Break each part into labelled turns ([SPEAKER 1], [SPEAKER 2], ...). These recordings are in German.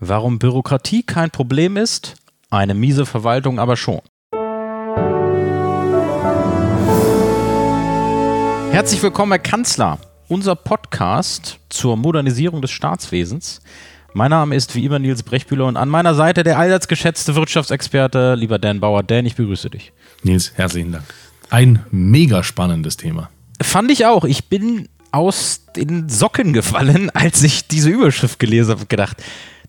[SPEAKER 1] Warum Bürokratie kein Problem ist, eine miese Verwaltung aber schon. Herzlich willkommen, Herr Kanzler. Unser Podcast zur Modernisierung des Staatswesens. Mein Name ist wie immer Nils Brechbühler und an meiner Seite der allseits geschätzte Wirtschaftsexperte, lieber Dan Bauer. Dan, ich begrüße dich.
[SPEAKER 2] Nils, herzlichen Dank. Ein mega spannendes Thema.
[SPEAKER 1] Fand ich auch. Ich bin aus den Socken gefallen, als ich diese Überschrift gelesen habe, gedacht,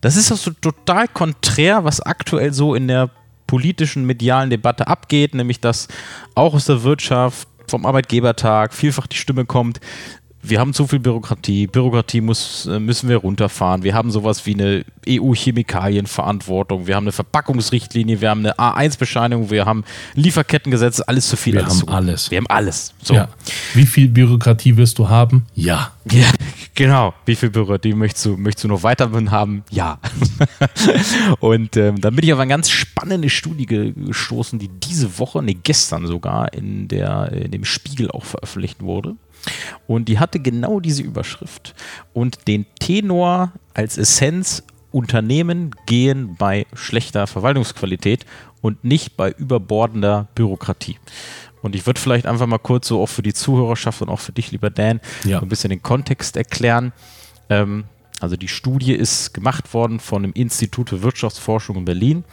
[SPEAKER 1] das ist doch so total konträr, was aktuell so in der politischen, medialen Debatte abgeht, nämlich dass auch aus der Wirtschaft, vom Arbeitgebertag vielfach die Stimme kommt, wir haben zu viel Bürokratie, Bürokratie muss, äh, müssen wir runterfahren. Wir haben sowas wie eine EU-Chemikalienverantwortung, wir haben eine Verpackungsrichtlinie, wir haben eine A1-Bescheinigung, wir haben Lieferkettengesetz, alles zu viel.
[SPEAKER 2] Wir haben
[SPEAKER 1] zu
[SPEAKER 2] alles.
[SPEAKER 1] Wir haben alles. So.
[SPEAKER 2] Ja. Wie viel Bürokratie wirst du haben? Ja.
[SPEAKER 1] Ja, genau. Wie viel Bürokratie möchtest du, möchtest du noch weiter haben? Ja. Und ähm, dann bin ich auf eine ganz spannende Studie gestoßen, die diese Woche, nee, gestern sogar, in, der, in dem Spiegel auch veröffentlicht wurde. Und die hatte genau diese Überschrift und den Tenor als Essenz, Unternehmen gehen bei schlechter Verwaltungsqualität und nicht bei überbordender Bürokratie. Und ich würde vielleicht einfach mal kurz so auch für die Zuhörerschaft und auch für dich, lieber Dan,
[SPEAKER 2] Ja.
[SPEAKER 1] ein bisschen den Kontext erklären. Ähm, also die Studie ist gemacht worden von dem Institut für Wirtschaftsforschung in Berlin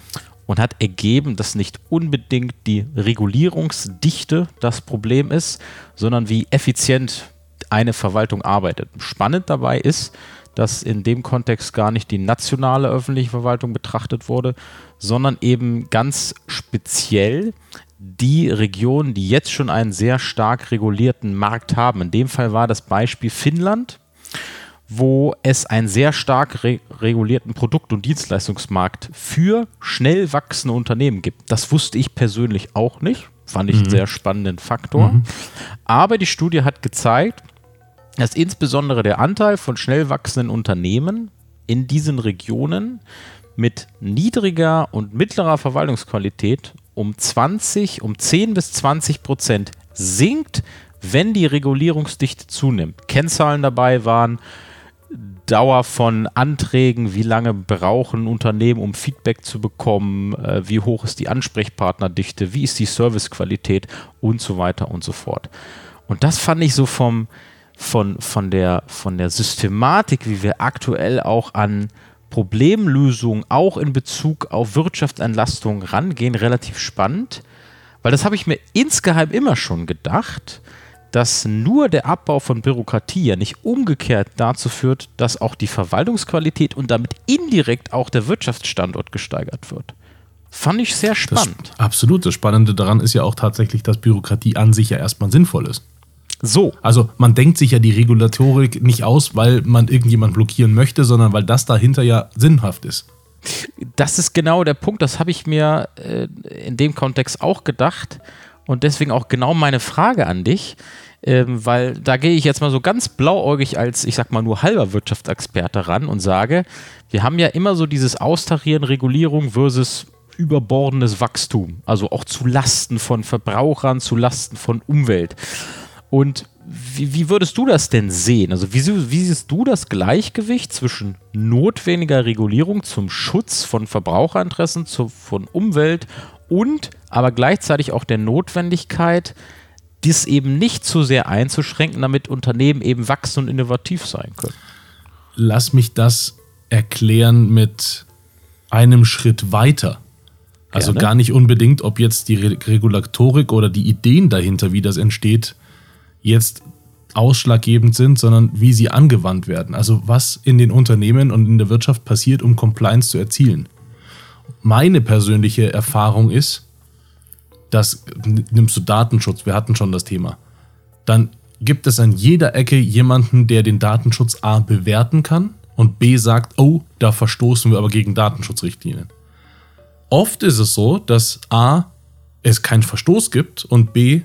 [SPEAKER 1] und hat ergeben, dass nicht unbedingt die Regulierungsdichte das Problem ist, sondern wie effizient eine Verwaltung arbeitet. Spannend dabei ist, dass in dem Kontext gar nicht die nationale öffentliche Verwaltung betrachtet wurde, sondern eben ganz speziell die Regionen, die jetzt schon einen sehr stark regulierten Markt haben. In dem Fall war das Beispiel Finnland, wo es einen sehr stark re regulierten Produkt- und Dienstleistungsmarkt für schnell wachsende Unternehmen gibt. Das wusste ich persönlich auch nicht. Fand ich einen sehr spannenden Faktor. Aber die Studie hat gezeigt, dass insbesondere der Anteil von schnell wachsenden Unternehmen in diesen Regionen mit niedriger und mittlerer Verwaltungsqualität um 20, um 10 bis 20 Prozent sinkt, wenn die Regulierungsdichte zunimmt. Kennzahlen dabei waren Dauer von Anträgen, wie lange brauchen Unternehmen, um Feedback zu bekommen, äh, wie hoch ist die Ansprechpartnerdichte, wie ist die Servicequalität und so weiter und so fort. Und das fand ich so vom, von, von, der, von der Systematik, wie wir aktuell auch an Problemlösungen auch in Bezug auf Wirtschaftsentlastung rangehen, relativ spannend, weil das habe ich mir insgeheim immer schon gedacht, dass nur der Abbau von Bürokratie ja nicht umgekehrt dazu führt, dass auch die Verwaltungsqualität und damit indirekt auch der Wirtschaftsstandort gesteigert wird. Fand ich sehr
[SPEAKER 2] Das
[SPEAKER 1] spannend.
[SPEAKER 2] absolut. Das Spannende daran ist ja auch tatsächlich, dass Bürokratie an sich ja erstmal sinnvoll ist.
[SPEAKER 1] So,
[SPEAKER 2] Also man denkt sich ja die Regulatorik nicht aus, weil man irgendjemand blockieren möchte, sondern weil das dahinter ja sinnhaft ist.
[SPEAKER 1] das ist genau der Punkt, das habe ich mir äh, in dem Kontext auch gedacht und deswegen auch genau meine Frage an dich, ähm, weil da gehe ich jetzt mal so ganz blauäugig als, ich sag mal, nur halber Wirtschaftsexperte ran und sage, wir haben ja immer so dieses Austarieren, Regulierung versus überbordendes Wachstum, also auch zu Lasten von Verbrauchern, zu Lasten von Umwelt. Und wie, wie würdest du das denn sehen? Also wie, wie siehst du das Gleichgewicht zwischen notwendiger Regulierung zum Schutz von Verbraucherinteressen, zu, von Umwelt und aber gleichzeitig auch der Notwendigkeit, dies eben nicht zu sehr einzuschränken, damit Unternehmen eben wachsen und innovativ sein können?
[SPEAKER 2] Lass mich das erklären mit einem Schritt weiter. Also
[SPEAKER 1] Gerne.
[SPEAKER 2] gar nicht unbedingt, ob jetzt die Re Regulatorik oder die Ideen dahinter, wie das entsteht, jetzt ausschlaggebend sind, sondern wie sie angewandt werden. Also was in den Unternehmen und in der Wirtschaft passiert, um Compliance zu erzielen. Meine persönliche Erfahrung ist, dass nimmst du Datenschutz, wir hatten schon das Thema, dann gibt es an jeder Ecke jemanden, der den Datenschutz A bewerten kann und B sagt, oh, da verstoßen wir aber gegen Datenschutzrichtlinien. Oft ist es so, dass A, es keinen Verstoß gibt und B,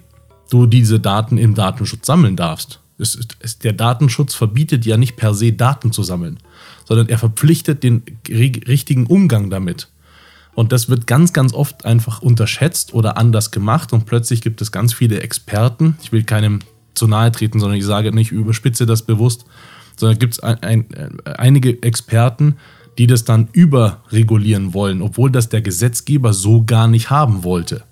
[SPEAKER 2] du diese Daten im Datenschutz sammeln darfst. Es, es, der Datenschutz verbietet ja nicht per se Daten zu sammeln, sondern er verpflichtet den ri- richtigen Umgang damit. Und das wird ganz, ganz oft einfach unterschätzt oder anders gemacht und plötzlich gibt es ganz viele Experten. Ich will keinem zu nahe treten, sondern ich sage nicht, ich überspitze das bewusst, sondern gibt es ein, ein, einige Experten, die das dann überregulieren wollen, obwohl das der Gesetzgeber so gar nicht haben wollte.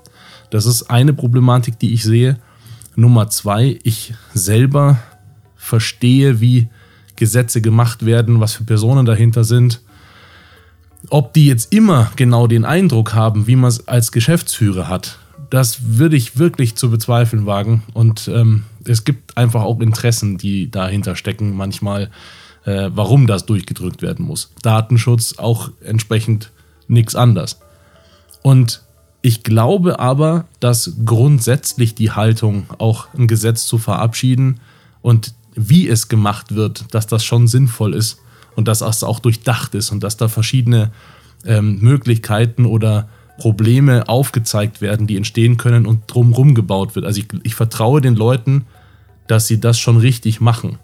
[SPEAKER 2] Das ist eine Problematik, die ich sehe. Nummer zwei, ich selber verstehe, wie Gesetze gemacht werden, was für Personen dahinter sind. Ob die jetzt immer genau den Eindruck haben, wie man es als Geschäftsführer hat, das würde ich wirklich zu bezweifeln wagen. Und ähm, es gibt einfach auch Interessen, die dahinter stecken, manchmal, äh, warum das durchgedrückt werden muss. Datenschutz auch entsprechend nichts anders. Und ich glaube aber, dass grundsätzlich die Haltung, auch ein Gesetz zu verabschieden und wie es gemacht wird, dass das schon sinnvoll ist und dass das auch durchdacht ist und dass da verschiedene ähm, Möglichkeiten oder Probleme aufgezeigt werden, die entstehen können und drumherum gebaut wird. Also ich, ich vertraue den Leuten, dass sie das schon richtig machen.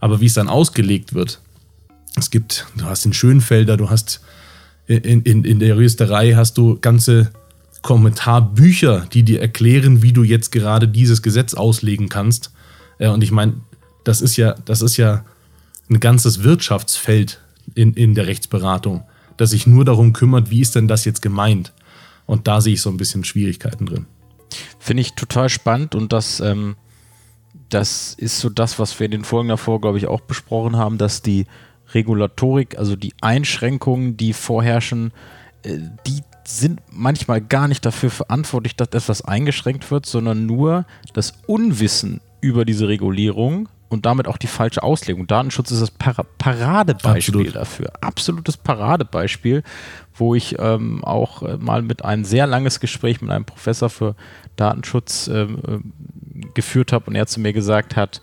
[SPEAKER 2] Aber wie es dann ausgelegt wird, es gibt, du hast den Schönfelder, du hast in, in, in der Juristerei hast du ganze Kommentarbücher, die dir erklären, wie du jetzt gerade dieses Gesetz auslegen kannst. Äh, und ich meine, das ist ja, das ist ja ein ganzes Wirtschaftsfeld in, in der Rechtsberatung, das sich nur darum kümmert, wie ist denn das jetzt gemeint? Und da sehe ich so ein bisschen Schwierigkeiten drin.
[SPEAKER 1] Finde ich total spannend und das, ähm, das ist so das, was wir in den Folgen davor, glaube ich, auch besprochen haben, dass die Regulatorik, also die Einschränkungen, die vorherrschen, äh, die sind manchmal gar nicht dafür verantwortlich, dass etwas eingeschränkt wird, sondern nur das Unwissen über diese Regulierung und damit auch die falsche Auslegung. Datenschutz ist das Par Paradebeispiel Absolut. dafür. Absolutes Paradebeispiel, wo ich ähm, auch äh, mal mit ein sehr langes Gespräch mit einem Professor für Datenschutz ähm, äh, geführt habe und er zu mir gesagt hat,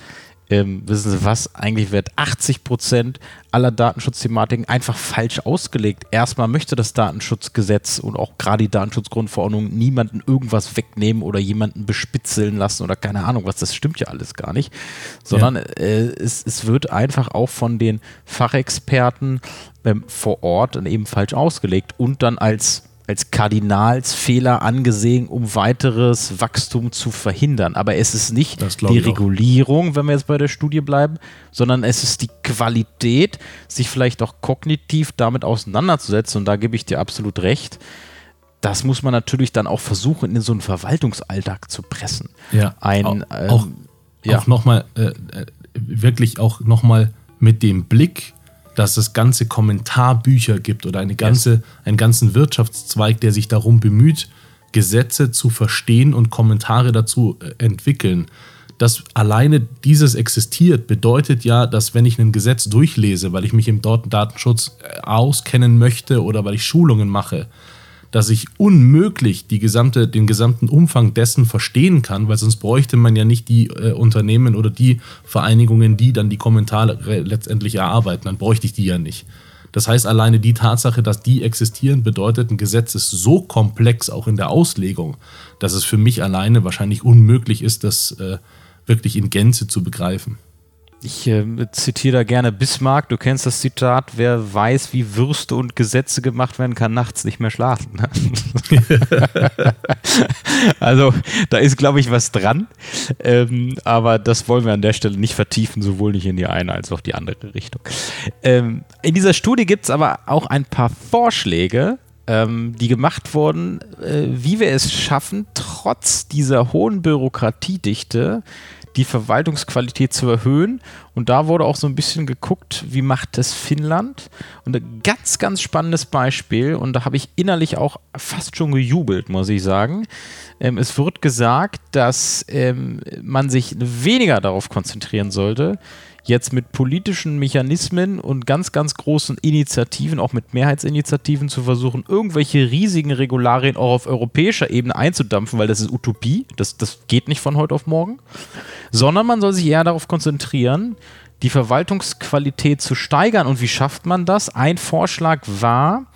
[SPEAKER 1] ähm, wissen Sie was, eigentlich wird 80 Prozent aller Datenschutzthematiken einfach falsch ausgelegt. Erstmal möchte das Datenschutzgesetz und auch gerade die Datenschutzgrundverordnung niemanden irgendwas wegnehmen oder jemanden bespitzeln lassen oder keine Ahnung was, das stimmt ja alles gar nicht, sondern ja. äh, es, es wird einfach auch von den Fachexperten ähm, vor Ort dann eben falsch ausgelegt und dann als als Kardinalsfehler angesehen, um weiteres Wachstum zu verhindern. Aber es ist nicht die Regulierung, wenn wir jetzt bei der Studie bleiben, sondern es ist die Qualität, sich vielleicht auch kognitiv damit auseinanderzusetzen. Und da gebe ich dir absolut recht. Das muss man natürlich dann auch versuchen, in so einen Verwaltungsalltag zu pressen.
[SPEAKER 2] Ja, Ein, auch, ähm, auch, ja. auch nochmal, äh, äh, wirklich auch nochmal mit dem Blick dass es ganze Kommentarbücher gibt oder eine ganze, yes. einen ganzen Wirtschaftszweig, der sich darum bemüht, Gesetze zu verstehen und Kommentare dazu äh, entwickeln. Dass alleine dieses existiert, bedeutet ja, dass wenn ich ein Gesetz durchlese, weil ich mich im Datenschutz äh, auskennen möchte oder weil ich Schulungen mache, dass ich unmöglich die gesamte, den gesamten Umfang dessen verstehen kann, weil sonst bräuchte man ja nicht die äh, Unternehmen oder die Vereinigungen, die dann die Kommentare letztendlich erarbeiten. Dann bräuchte ich die ja nicht. Das heißt, alleine die Tatsache, dass die existieren, bedeutet, ein Gesetz ist so komplex, auch in der Auslegung, dass es für mich alleine wahrscheinlich unmöglich ist, das äh, wirklich in Gänze zu begreifen.
[SPEAKER 1] Ich äh, zitiere da gerne Bismarck. Du kennst das Zitat: Wer weiß, wie Würste und Gesetze gemacht werden, kann nachts nicht mehr schlafen. also, da ist, glaube ich, was dran. Ähm, aber das wollen wir an der Stelle nicht vertiefen, sowohl nicht in die eine als auch die andere Richtung. Ähm, in dieser Studie gibt es aber auch ein paar Vorschläge, ähm, die gemacht wurden, äh, wie wir es schaffen, trotz dieser hohen Bürokratiedichte die Verwaltungsqualität zu erhöhen. Und da wurde auch so ein bisschen geguckt, wie macht es Finnland. Und ein ganz, ganz spannendes Beispiel, und da habe ich innerlich auch fast schon gejubelt, muss ich sagen. Ähm, es wird gesagt, dass ähm, man sich weniger darauf konzentrieren sollte, jetzt mit politischen Mechanismen und ganz, ganz großen Initiativen, auch mit Mehrheitsinitiativen zu versuchen, irgendwelche riesigen Regularien auch auf europäischer Ebene einzudampfen, weil das ist Utopie, das, das geht nicht von heute auf morgen, sondern man soll sich eher darauf konzentrieren, die Verwaltungsqualität zu steigern. Und wie schafft man das? Ein Vorschlag war,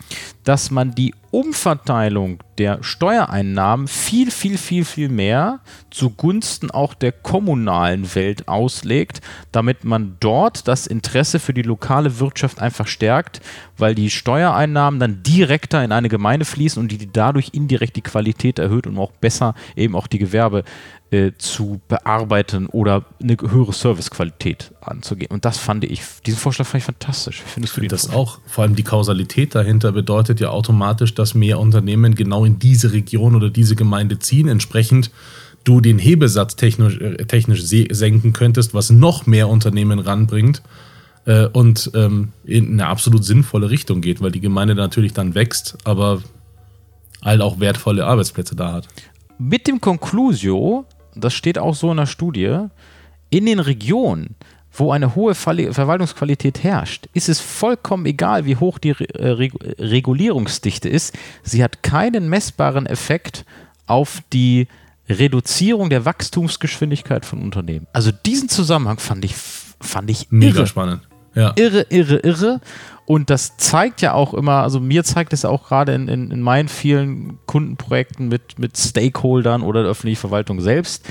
[SPEAKER 1] dass man die Umverteilung der Steuereinnahmen viel, viel, viel, viel mehr zugunsten auch der kommunalen Welt auslegt, damit man dort das Interesse für die lokale Wirtschaft einfach stärkt, weil die Steuereinnahmen dann direkter in eine Gemeinde fließen und die dadurch indirekt die Qualität erhöht und auch besser eben auch die Gewerbe äh, zu bearbeiten oder eine höhere Servicequalität anzugehen. Und das fand ich, diesen Vorschlag fand ich fantastisch.
[SPEAKER 2] Finde ich finde das Vorschlag. auch. Vor allem die Kausalität dahinter bedeutet ja automatisch, dass mehr Unternehmen genau in diese Region oder diese Gemeinde ziehen. Entsprechend du den Hebesatz technisch, äh, technisch senken könntest, was noch mehr Unternehmen ranbringt äh, und ähm, in eine absolut sinnvolle Richtung geht, weil die Gemeinde natürlich dann wächst, aber halt auch wertvolle Arbeitsplätze da hat.
[SPEAKER 1] Mit dem Conclusio, das steht auch so in der Studie, in den Regionen, wo eine hohe Verwaltungsqualität herrscht, ist es vollkommen egal, wie hoch die äh, Regulierungsdichte ist. Sie hat keinen messbaren Effekt auf die Reduzierung der Wachstumsgeschwindigkeit von Unternehmen. Also diesen Zusammenhang fand ich, fand ich
[SPEAKER 2] mega irre. spannend.
[SPEAKER 1] Ja. Irre, irre, irre. Und das zeigt ja auch immer, also mir zeigt es auch gerade in, in, in, meinen vielen Kundenprojekten mit, mit Stakeholdern oder der öffentlichen Verwaltung selbst,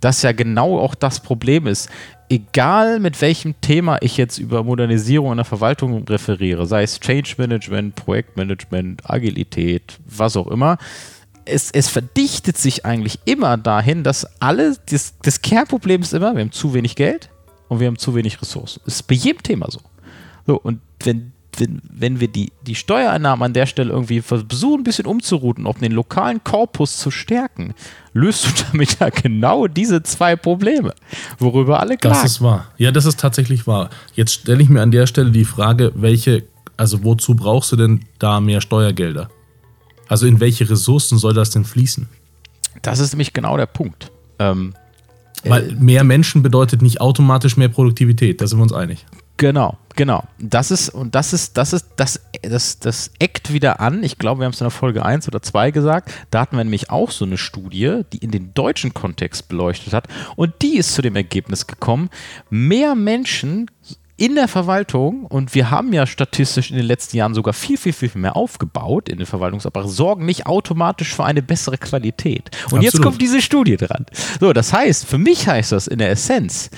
[SPEAKER 1] dass ja genau auch das Problem ist. Egal mit welchem Thema ich jetzt über Modernisierung in der Verwaltung referiere, sei es Change Management, Projektmanagement, Agilität, was auch immer, es, es, verdichtet sich eigentlich immer dahin, dass alle, das, das Kernproblem ist immer, wir haben zu wenig Geld und wir haben zu wenig Ressourcen. Das ist bei jedem Thema so. So, und wenn wenn, wenn wir die, die Steuereinnahmen an der Stelle irgendwie versuchen, ein bisschen umzuruten, um den lokalen Korpus zu stärken, löst du damit ja genau diese zwei Probleme, worüber alle klagen.
[SPEAKER 2] Das ist wahr. Ja, das ist tatsächlich wahr. Jetzt stelle ich mir an der Stelle die Frage, welche, also wozu brauchst du denn da mehr Steuergelder? Also in welche Ressourcen soll das denn fließen?
[SPEAKER 1] Das ist nämlich genau der Punkt. Ähm,
[SPEAKER 2] Weil mehr Menschen bedeutet nicht automatisch mehr Produktivität, da sind wir uns einig.
[SPEAKER 1] Genau, genau. Das ist, und das ist, das ist, das, das, das eckt wieder an. Ich glaube, wir haben es in der Folge 1 oder 2 gesagt. Da hatten wir nämlich auch so eine Studie, die in den deutschen Kontext beleuchtet hat. Und die ist zu dem Ergebnis gekommen, mehr Menschen in der Verwaltung, und wir haben ja statistisch in den letzten Jahren sogar viel, viel, viel mehr aufgebaut in den Verwaltungsapparat, sorgen nicht automatisch für eine bessere Qualität. Und Absolut. jetzt kommt diese Studie dran. So, das heißt, für mich heißt das in der Essenz,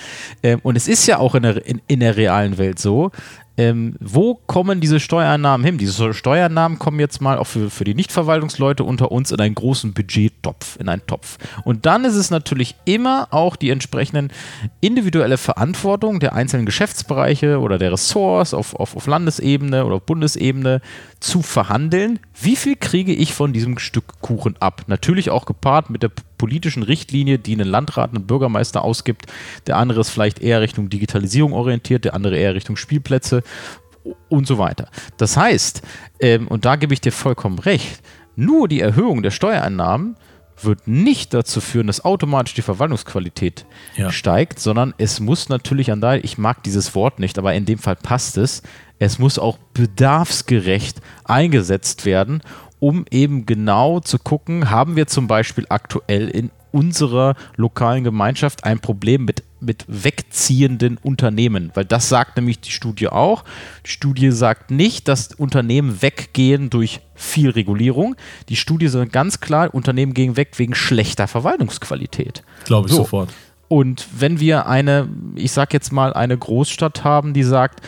[SPEAKER 1] ähm, und es ist ja auch in der, in, in der realen Welt so, ähm, wo kommen diese Steuereinnahmen hin? Diese Steuereinnahmen kommen jetzt mal auch für, für die Nichtverwaltungsleute unter uns in einen großen Budgettopf, in einen Topf. Und dann ist es natürlich immer auch die entsprechenden individuelle Verantwortung der einzelnen Geschäftsbereiche oder der Ressorts auf, auf, auf Landesebene oder auf Bundesebene zu verhandeln. Wie viel kriege ich von diesem Stück Kuchen ab? Natürlich auch gepaart mit der politischen Richtlinie, die einen Landrat, einen Bürgermeister ausgibt. Der andere ist vielleicht eher Richtung Digitalisierung orientiert, der andere eher Richtung Spielplätze und so weiter. Das heißt, ähm, und da gebe ich dir vollkommen recht, nur die Erhöhung der Steuereinnahmen wird nicht dazu führen, dass automatisch die Verwaltungsqualität ja. steigt, sondern es muss natürlich an da, ich mag dieses Wort nicht, aber in dem Fall passt es, es muss auch bedarfsgerecht eingesetzt werden um eben genau zu gucken, haben wir zum Beispiel aktuell in unserer lokalen Gemeinschaft ein Problem mit, mit wegziehenden Unternehmen, weil das sagt nämlich die Studie auch. Die Studie sagt nicht, dass Unternehmen weggehen durch viel Regulierung. Die Studie sagt ganz klar, Unternehmen gehen weg wegen schlechter Verwaltungsqualität.
[SPEAKER 2] Glaube ich so. sofort.
[SPEAKER 1] Und wenn wir eine, ich sag jetzt mal, eine Großstadt haben, die sagt,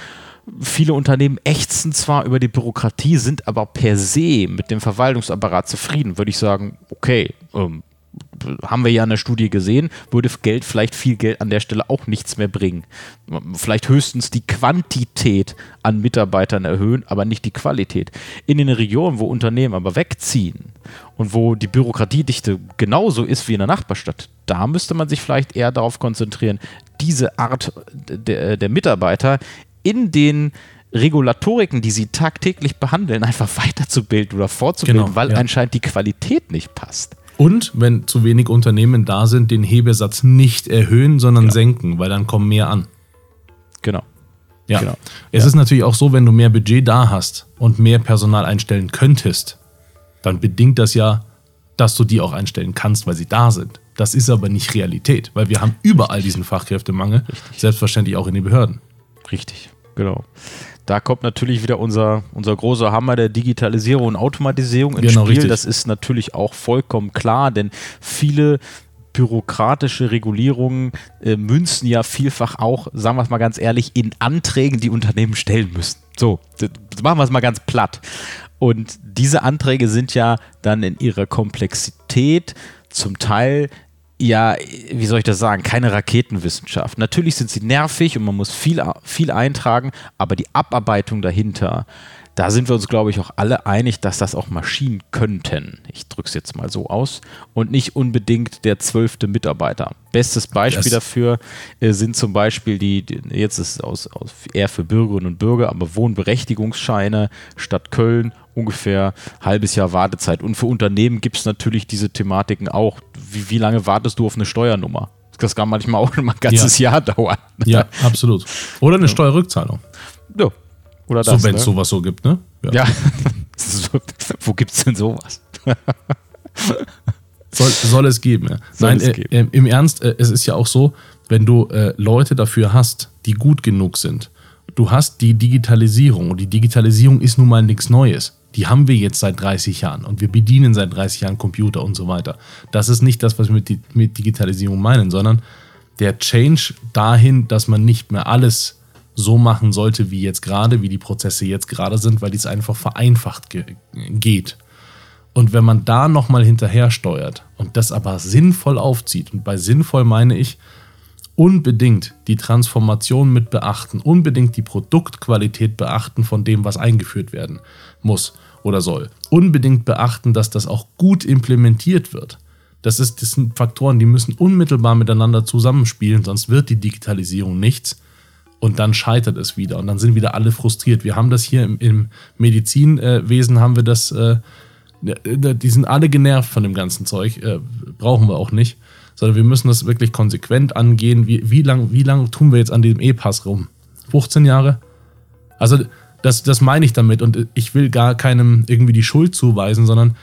[SPEAKER 1] Viele Unternehmen ächzen zwar über die Bürokratie, sind aber per se mit dem Verwaltungsapparat zufrieden, würde ich sagen, okay, ähm, haben wir ja in der Studie gesehen, würde Geld vielleicht viel Geld an der Stelle auch nichts mehr bringen. Vielleicht höchstens die Quantität an Mitarbeitern erhöhen, aber nicht die Qualität. In den Regionen, wo Unternehmen aber wegziehen und wo die Bürokratiedichte genauso ist wie in der Nachbarstadt, da müsste man sich vielleicht eher darauf konzentrieren, diese Art der, der Mitarbeiter in den Regulatoriken, die sie tagtäglich behandeln, einfach weiterzubilden oder fortzubilden, genau, weil ja. anscheinend die Qualität nicht passt.
[SPEAKER 2] Und wenn zu wenig Unternehmen da sind, den Hebesatz nicht erhöhen, sondern genau. senken, weil dann kommen mehr an.
[SPEAKER 1] Genau.
[SPEAKER 2] Ja. Genau. Es ja. ist natürlich auch so, wenn du mehr Budget da hast und mehr Personal einstellen könntest, dann bedingt das ja, dass du die auch einstellen kannst, weil sie da sind. Das ist aber nicht Realität, weil wir haben überall diesen Fachkräftemangel, Richtig. selbstverständlich auch in den Behörden.
[SPEAKER 1] Richtig. Genau. da kommt natürlich wieder unser, unser großer Hammer der Digitalisierung und Automatisierung ins
[SPEAKER 2] Genau,
[SPEAKER 1] Spiel.
[SPEAKER 2] richtig.
[SPEAKER 1] Das ist natürlich auch vollkommen klar, denn viele bürokratische Regulierungen äh, münzen ja vielfach auch, sagen wir es mal ganz ehrlich, in Anträgen, die Unternehmen stellen müssen. So, machen wir es mal ganz platt. Und diese Anträge sind ja dann in ihrer Komplexität zum Teil ja, wie soll ich das sagen, keine Raketenwissenschaft. Natürlich sind sie nervig und man muss viel, viel eintragen, aber die Abarbeitung dahinter, da sind wir uns, glaube ich, auch alle einig, dass das auch Maschinen könnten. Ich drücke es jetzt mal so aus. Und nicht unbedingt der zwölfte Mitarbeiter. Bestes Beispiel
[SPEAKER 2] Das-
[SPEAKER 1] dafür äh, sind zum Beispiel die, die jetzt ist es aus, aus, eher für Bürgerinnen und Bürger, aber Wohnberechtigungsscheine Stadt Köln, ungefähr halbes Jahr Wartezeit. Und für Unternehmen gibt es natürlich diese Thematiken auch. Wie, wie lange wartest du auf eine Steuernummer? Das kann manchmal auch schon mal ein ganzes Jahr dauern.
[SPEAKER 2] Ja, absolut. Oder eine Steuerrückzahlung.
[SPEAKER 1] Ja. Oder
[SPEAKER 2] So,
[SPEAKER 1] das.
[SPEAKER 2] wenn es
[SPEAKER 1] ne?
[SPEAKER 2] sowas so gibt, ne?
[SPEAKER 1] Ja. so, wo gibt es denn sowas?
[SPEAKER 2] Soll, soll es geben, ja.
[SPEAKER 1] Soll
[SPEAKER 2] Nein,
[SPEAKER 1] es
[SPEAKER 2] äh,
[SPEAKER 1] geben.
[SPEAKER 2] äh, im Ernst, äh, es ist ja auch so, wenn du äh, Leute dafür hast, die gut genug sind, du hast die Digitalisierung und die Digitalisierung ist nun mal nichts Neues. Die haben wir jetzt seit 30 Jahren und wir bedienen seit 30 Jahren Computer und so weiter. Das ist nicht das, was wir mit, mit Digitalisierung meinen, sondern der Change dahin, dass man nicht mehr alles so machen sollte, wie jetzt gerade, wie die Prozesse jetzt gerade sind, weil dies einfach vereinfacht ge geht. Und wenn man da nochmal hinterher steuert und das aber sinnvoll aufzieht, und bei sinnvoll meine ich unbedingt die Transformation mit beachten, unbedingt die Produktqualität beachten von dem, was eingeführt werden muss oder soll. Unbedingt beachten, dass das auch gut implementiert wird. Das, ist, das sind Faktoren, die müssen unmittelbar miteinander zusammenspielen, sonst wird die Digitalisierung nichts und dann scheitert es wieder und dann sind wieder alle frustriert. Wir haben das hier im, im Medizinwesen, haben wir das, äh, die sind alle genervt von dem ganzen Zeug, äh, brauchen wir auch nicht, sondern wir müssen das wirklich konsequent angehen. Wie, wie lange wie lang tun wir jetzt an diesem E-Pass rum? 15 Jahre? Also das, das meine ich damit und ich will gar keinem irgendwie die Schuld zuweisen, sondern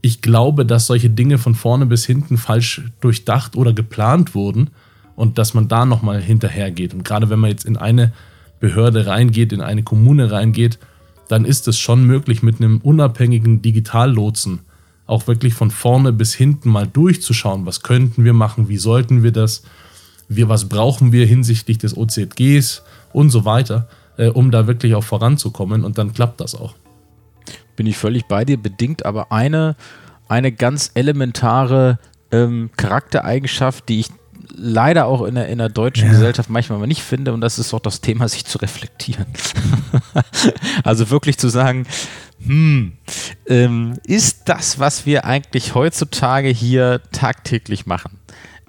[SPEAKER 2] ich glaube, dass solche Dinge von vorne bis hinten falsch durchdacht oder geplant wurden und dass man da nochmal hinterhergeht. Und gerade wenn man jetzt in eine Behörde reingeht, in eine Kommune reingeht, dann ist es schon möglich, mit einem unabhängigen Digitallotsen auch wirklich von vorne bis hinten mal durchzuschauen, was könnten wir machen, wie sollten wir das, wir, was brauchen wir hinsichtlich des OZGs und so weiter, äh, um da wirklich auch voranzukommen und dann klappt das auch.
[SPEAKER 1] Bin ich völlig bei dir, bedingt aber eine, eine ganz elementare ähm, Charaktereigenschaft, die ich leider auch in der, in der deutschen
[SPEAKER 2] Ja.
[SPEAKER 1] Gesellschaft manchmal mal nicht finde, und das ist auch das Thema, sich zu reflektieren. also wirklich zu sagen, hm, ähm, ist das, was wir eigentlich heutzutage hier tagtäglich machen?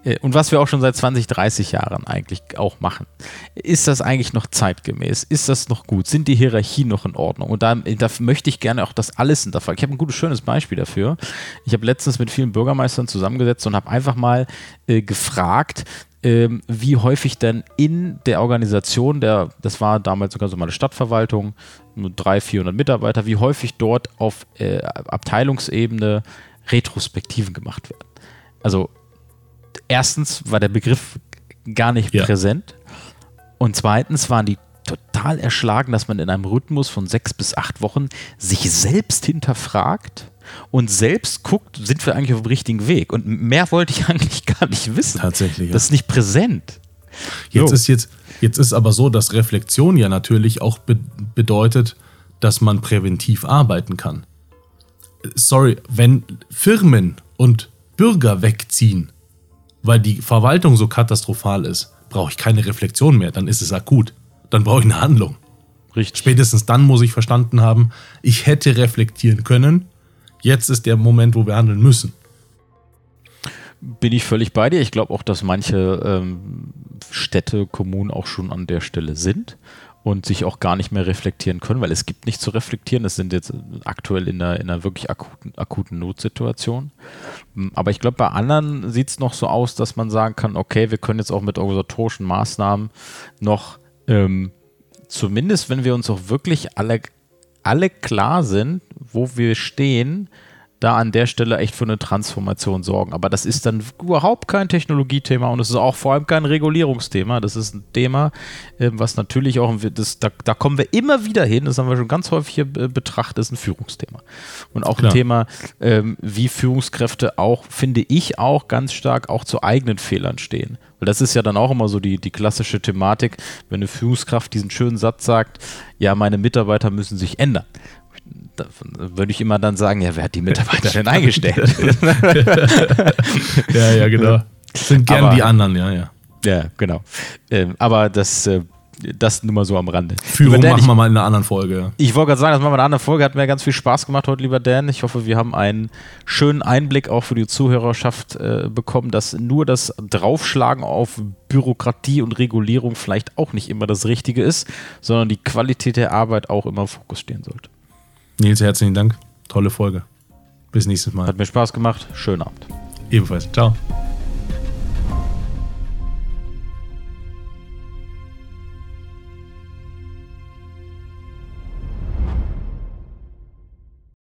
[SPEAKER 1] Äh, Und was wir auch schon seit 20, 30 Jahren eigentlich auch machen. Ist das eigentlich noch zeitgemäß? Ist das noch gut? Sind die Hierarchien noch in Ordnung? Und da, da möchte ich gerne auch das alles hinterfragen. Ich habe ein gutes, schönes Beispiel dafür. Ich habe letztens mit vielen Bürgermeistern zusammengesetzt und habe einfach mal äh, gefragt, ähm, wie häufig denn in der Organisation, der, das war damals sogar so meine Stadtverwaltung, nur 300, 400 Mitarbeiter, wie häufig dort auf äh, Abteilungsebene Retrospektiven gemacht werden. Also erstens war der Begriff gar nicht
[SPEAKER 2] Ja.
[SPEAKER 1] präsent und zweitens waren die total erschlagen, dass man in einem Rhythmus von sechs bis acht Wochen sich selbst hinterfragt und selbst guckt, sind wir eigentlich auf dem richtigen Weg. Und mehr wollte ich eigentlich gar nicht wissen.
[SPEAKER 2] Tatsächlich, ja.
[SPEAKER 1] Das ist nicht präsent.
[SPEAKER 2] Jetzt
[SPEAKER 1] Jo.
[SPEAKER 2] ist jetzt, jetzt ist aber so, dass Reflexion ja natürlich auch be bedeutet, dass man präventiv arbeiten kann. Sorry, wenn Firmen und Bürger wegziehen, weil die Verwaltung so katastrophal ist, brauche ich keine Reflexion mehr, dann ist es akut. Dann brauche ich eine Handlung.
[SPEAKER 1] Richtig.
[SPEAKER 2] Spätestens dann muss ich verstanden haben, ich hätte reflektieren können. Jetzt ist der Moment, wo wir handeln müssen.
[SPEAKER 1] Bin ich völlig bei dir. Ich glaube auch, dass manche ähm, Städte, Kommunen auch schon an der Stelle sind und sich auch gar nicht mehr reflektieren können, weil es gibt nichts zu reflektieren. Es sind jetzt aktuell in einer, in einer wirklich akuten, akuten Notsituation. Mm, Aber ich glaube, bei anderen sieht es noch so aus, dass man sagen kann, okay, wir können jetzt auch mit organisatorischen Maßnahmen noch ähm, zumindest, wenn wir uns auch wirklich alle, alle klar sind, wo wir stehen, da an der Stelle echt für eine Transformation sorgen. Aber das ist dann überhaupt kein Technologiethema und es ist auch vor allem kein Regulierungsthema. Das ist ein Thema, äh, was natürlich auch, das, da, da, kommen wir immer wieder hin, das haben wir schon ganz häufig hier betrachtet, ist ein Führungsthema. Und auch Klar. ein Thema, ähm, wie Führungskräfte auch, finde ich, auch ganz stark auch zu eigenen Fehlern stehen. Weil das ist ja dann auch immer so die, die klassische Thematik, wenn eine Führungskraft diesen schönen Satz sagt, ja, meine Mitarbeiter müssen sich ändern würde ich immer dann sagen, ja, wer hat die Mitarbeiter denn eingestellt?
[SPEAKER 2] ja, ja, genau. Sind gern aber, die anderen, ja, ja.
[SPEAKER 1] Ja, genau. Ähm, aber das, äh, das nur mal so am Rande.
[SPEAKER 2] Führung Dan, machen ich, wir mal in einer anderen Folge.
[SPEAKER 1] Ich wollte gerade sagen, das machen wir in einer anderen Folge. Hat mir ganz viel Spaß gemacht heute, lieber Dan. Ich hoffe, wir haben einen schönen Einblick auch für die Zuhörerschaft äh, bekommen, dass nur das Draufschlagen auf Bürokratie und Regulierung vielleicht auch nicht immer das Richtige ist, sondern die Qualität der Arbeit auch immer im Fokus stehen sollte.
[SPEAKER 2] Nils, herzlichen Dank. Tolle Folge. Bis nächstes Mal.
[SPEAKER 1] Hat mir Spaß gemacht. Schönen Abend.
[SPEAKER 2] Ebenfalls. Ciao.